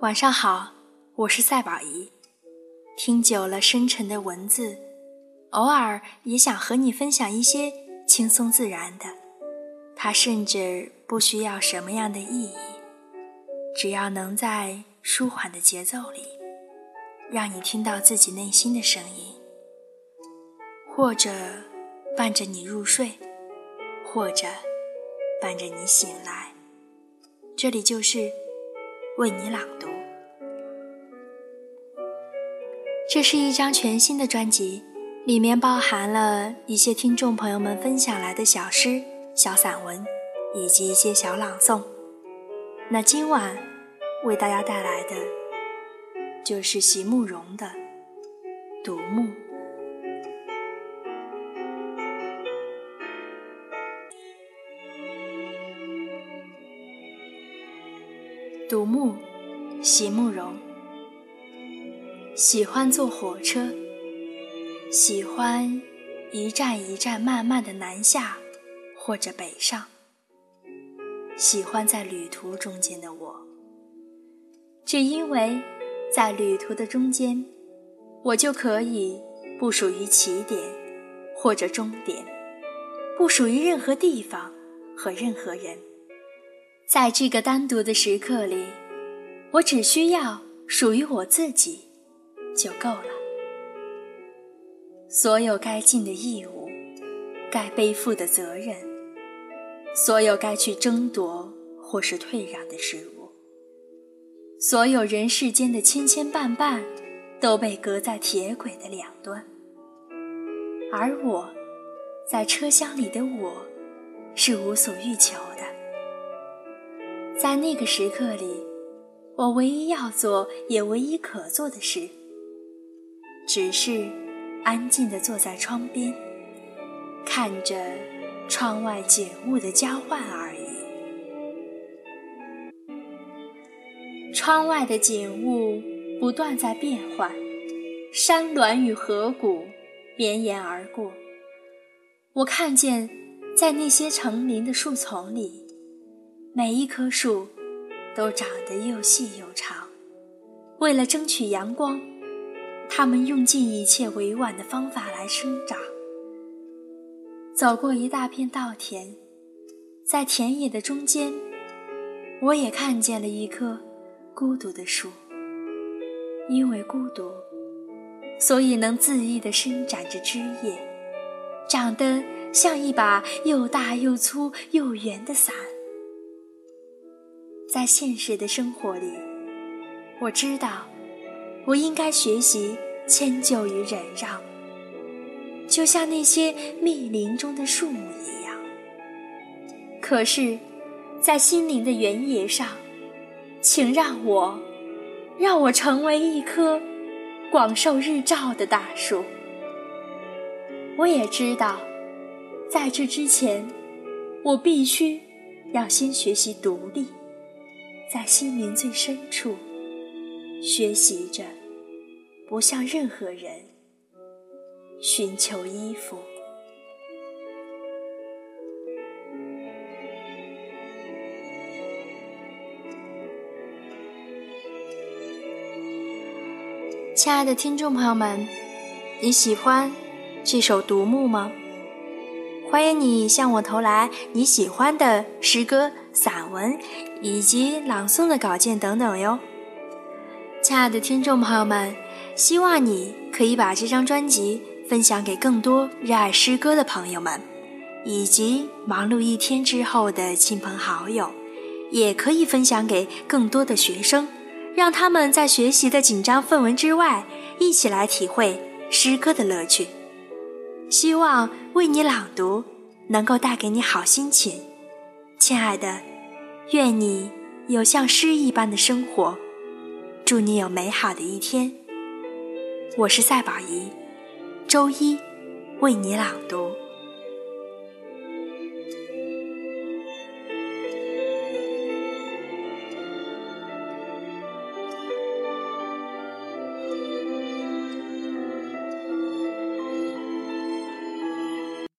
晚上好，我是赛宝仪。听久了深沉的文字，偶尔也想和你分享一些轻松自然的。它甚至不需要什么样的意义，只要能在舒缓的节奏里，让你听到自己内心的声音，或者伴着你入睡，或者伴着你醒来。这里就是为你朗读。这是一张全新的专辑，里面包含了一些听众朋友们分享来的小诗、小散文，以及一些小朗诵。那今晚为大家带来的就是席慕容的《独木》。《独木》，席慕容。喜欢坐火车，喜欢一站一站慢慢的南下或者北上，喜欢在旅途中间的我，只因为在旅途的中间，我就可以不属于起点或者终点，不属于任何地方和任何人，在这个单独的时刻里，我只需要属于我自己。就够了。所有该尽的义务，该背负的责任，所有该去争夺或是退让的事物，所有人世间的千千绊绊，都被隔在铁轨的两端。而我，在车厢里的我，是无所欲求的。在那个时刻里，我唯一要做，也唯一可做的事。只是安静地坐在窗边，看着窗外景物的交换而已。窗外的景物不断在变换，山峦与河谷绵延而过。我看见，在那些成林的树丛里，每一棵树都长得又细又长，为了争取阳光。他们用尽一切委婉的方法来生长。走过一大片稻田，在田野的中间，我也看见了一棵孤独的树。因为孤独，所以能恣意地伸展着枝叶，长得像一把又大又粗又圆的伞。在现实的生活里，我知道。我应该学习迁就与忍让，就像那些密林中的树木一样。可是，在心灵的原野上，请让我，让我成为一棵广受日照的大树。我也知道，在这之前，我必须要先学习独立，在心灵最深处。学习着，不向任何人寻求依附。亲爱的听众朋友们，你喜欢这首《独木》吗？欢迎你向我投来你喜欢的诗歌、散文以及朗诵的稿件等等哟。亲爱的听众朋友们，希望你可以把这张专辑分享给更多热爱诗歌的朋友们，以及忙碌一天之后的亲朋好友，也可以分享给更多的学生，让他们在学习的紧张氛围之外，一起来体会诗歌的乐趣。希望为你朗读能够带给你好心情，亲爱的，愿你有像诗一般的生活。祝你有美好的一天。我是赛宝仪，周一为你朗读。